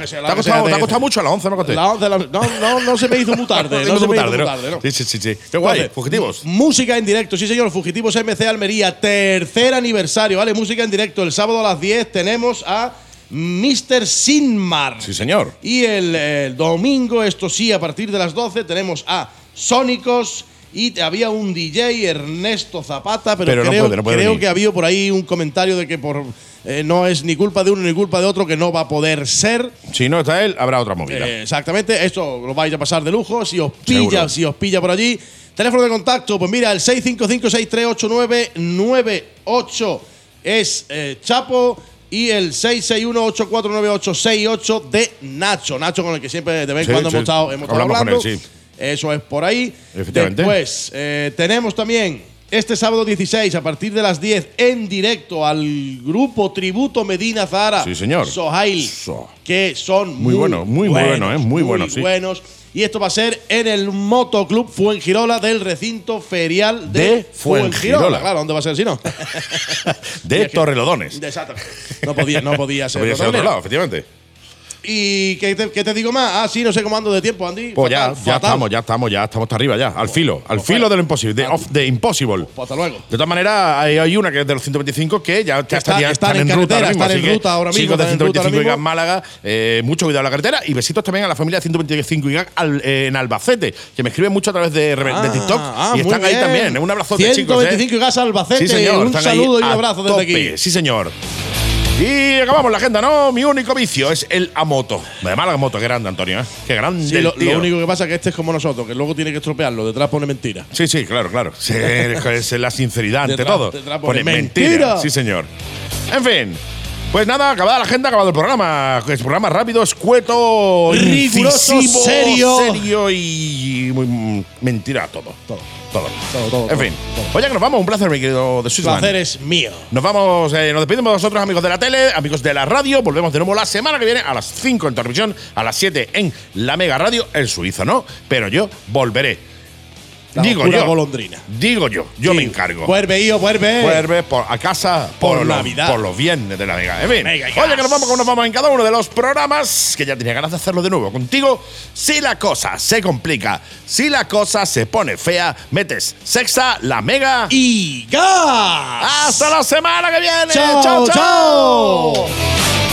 Speaker 6: que sea,
Speaker 3: te ha costado,
Speaker 6: de-
Speaker 3: te ha costado mucho, a las 11 me acosté.
Speaker 6: La once, la- no, no, no se me hizo muy tarde. no, se me hizo muy tarde, no.
Speaker 3: Sí, sí, sí, sí. Qué guay,
Speaker 6: Entonces,
Speaker 3: fugitivos.
Speaker 6: Música en directo, sí señor. Fugitivos MC Almería, tercer aniversario, ¿vale? Música en directo. El sábado a las 10 tenemos a Mr. Sinmar.
Speaker 3: Sí, señor.
Speaker 6: Y el, eh, domingo, esto sí, a partir de las 12, tenemos a Sónicos. Y había un DJ, Ernesto Zapata, pero,
Speaker 3: Pero no
Speaker 6: creo,
Speaker 3: puede, no puede
Speaker 6: creo
Speaker 3: venir.
Speaker 6: que había por ahí un comentario de que por eh, no es ni culpa de uno ni culpa de otro, que no va a poder ser.
Speaker 3: Si no está él, habrá otra movida.
Speaker 6: Eh, exactamente, esto lo vais a pasar de lujo. Si os pilla,
Speaker 3: Seguro.
Speaker 6: si os pilla por allí. Teléfono de contacto, pues mira, el 655-638998 es eh, Chapo y el 661-849868 de Nacho. Nacho con el que siempre de vez en
Speaker 3: Sí,
Speaker 6: cuando
Speaker 3: sí.
Speaker 6: hemos estado, hemos estado
Speaker 3: Hablamos con
Speaker 6: hablando.
Speaker 3: él, sí.
Speaker 6: Eso es por ahí.
Speaker 3: Efectivamente.
Speaker 6: Después eh, tenemos también este sábado 16 a partir de las 10 en directo al grupo Tributo Medina Zara.
Speaker 3: Sí, señor.
Speaker 6: Sohail.
Speaker 3: So-
Speaker 6: Que son
Speaker 3: Muy muy
Speaker 6: buenos,
Speaker 3: bueno, ¿eh? Muy bueno, sí.
Speaker 6: buenos. Y esto va a ser en el Motoclub Fuengirola del recinto ferial de,
Speaker 3: De Fuengirola.
Speaker 6: Claro, ¿dónde va a ser si no?
Speaker 3: De Torrelodones.
Speaker 6: Exactamente. No podía, no podía ser.
Speaker 3: Podría
Speaker 6: de
Speaker 3: ser otro lado, efectivamente.
Speaker 6: ¿Y qué te, qué te digo más? Ah, sí, no sé cómo ando de tiempo, Andy.
Speaker 3: Pues ya,
Speaker 6: Fatal,
Speaker 3: ya estamos, ya estamos, ya estamos hasta arriba, ya. Al filo, al
Speaker 6: Pues
Speaker 3: filo
Speaker 6: fuera.
Speaker 3: de lo imposible, de, of the impossible.
Speaker 6: Pues hasta luego.
Speaker 3: De todas maneras, hay, hay una que es de los 125 que ya, ya
Speaker 6: Está-
Speaker 3: estaría-
Speaker 6: están en
Speaker 3: ruta ahora mismo,
Speaker 6: están en
Speaker 3: que
Speaker 6: ruta ahora mismo,
Speaker 3: Chicos de
Speaker 6: están en ruta
Speaker 3: 125 y
Speaker 6: ahora
Speaker 3: GAG Málaga, eh, mucho cuidado en la carretera. Y besitos también a la familia de 125 y GAG al- eh, en Albacete, que me escriben mucho a través de, re- de TikTok.
Speaker 6: Ah,
Speaker 3: y están ahí
Speaker 6: bien.
Speaker 3: también. Un abrazote, chicos.
Speaker 6: 125 y gas Albacete.
Speaker 3: Sí, señor.
Speaker 6: Un
Speaker 3: están
Speaker 6: saludo y un abrazo desde aquí.
Speaker 3: Sí, señor. Y acabamos la agenda, ¿no? Mi único vicio es el a moto. De Málaga moto, qué grande, Antonio, ¿eh? Qué grande.
Speaker 6: Sí,
Speaker 3: el
Speaker 6: lo,
Speaker 3: tío.
Speaker 6: lo único que pasa es que este es como nosotros, que luego tiene que estropearlo. Detrás pone mentira.
Speaker 3: Sí, sí, claro, claro. Es la sinceridad ante
Speaker 6: Detrás-
Speaker 3: todo.
Speaker 6: detrás
Speaker 3: Pone
Speaker 6: pone
Speaker 3: mentira.
Speaker 6: mentira.
Speaker 3: Sí, señor. En fin. Pues nada, acabada la agenda, acabado el programa. Es programa rápido, escueto,
Speaker 6: Riguroso, serio.
Speaker 3: serio y muy mm, mentira todo.
Speaker 6: Todo.
Speaker 3: Todo.
Speaker 6: Todo, todo,
Speaker 3: en fin. Oye, que nos vamos. Un placer, mi querido de
Speaker 6: El
Speaker 3: Swissman.
Speaker 6: placer es mío.
Speaker 3: Nos vamos, eh, nos despedimos de vosotros, amigos de la tele, amigos de la radio. Volvemos de nuevo la semana que viene a las 5 en televisión, a las 7 en la Mega Radio, el suizo, ¿no? Pero yo volveré.
Speaker 6: La
Speaker 3: digo yo.
Speaker 6: golondrina.
Speaker 3: Digo yo, yo
Speaker 6: Sí.
Speaker 3: me encargo.
Speaker 6: Vuelve, hijo, vuelve.
Speaker 3: Vuelve por, a casa
Speaker 6: Por
Speaker 3: por, los-
Speaker 6: Navidad.
Speaker 3: por los viernes de la Mega. En fin, oye, que nos vamos nos vamos en cada uno de los programas, que ya tenía ganas de hacerlo de nuevo contigo. Si la cosa se complica, si la cosa se pone fea, metes sexa, la Mega.
Speaker 6: Y gas.
Speaker 3: ¡Hasta la semana que viene!
Speaker 6: Chao,
Speaker 3: ¡Chao, chao!
Speaker 6: chao.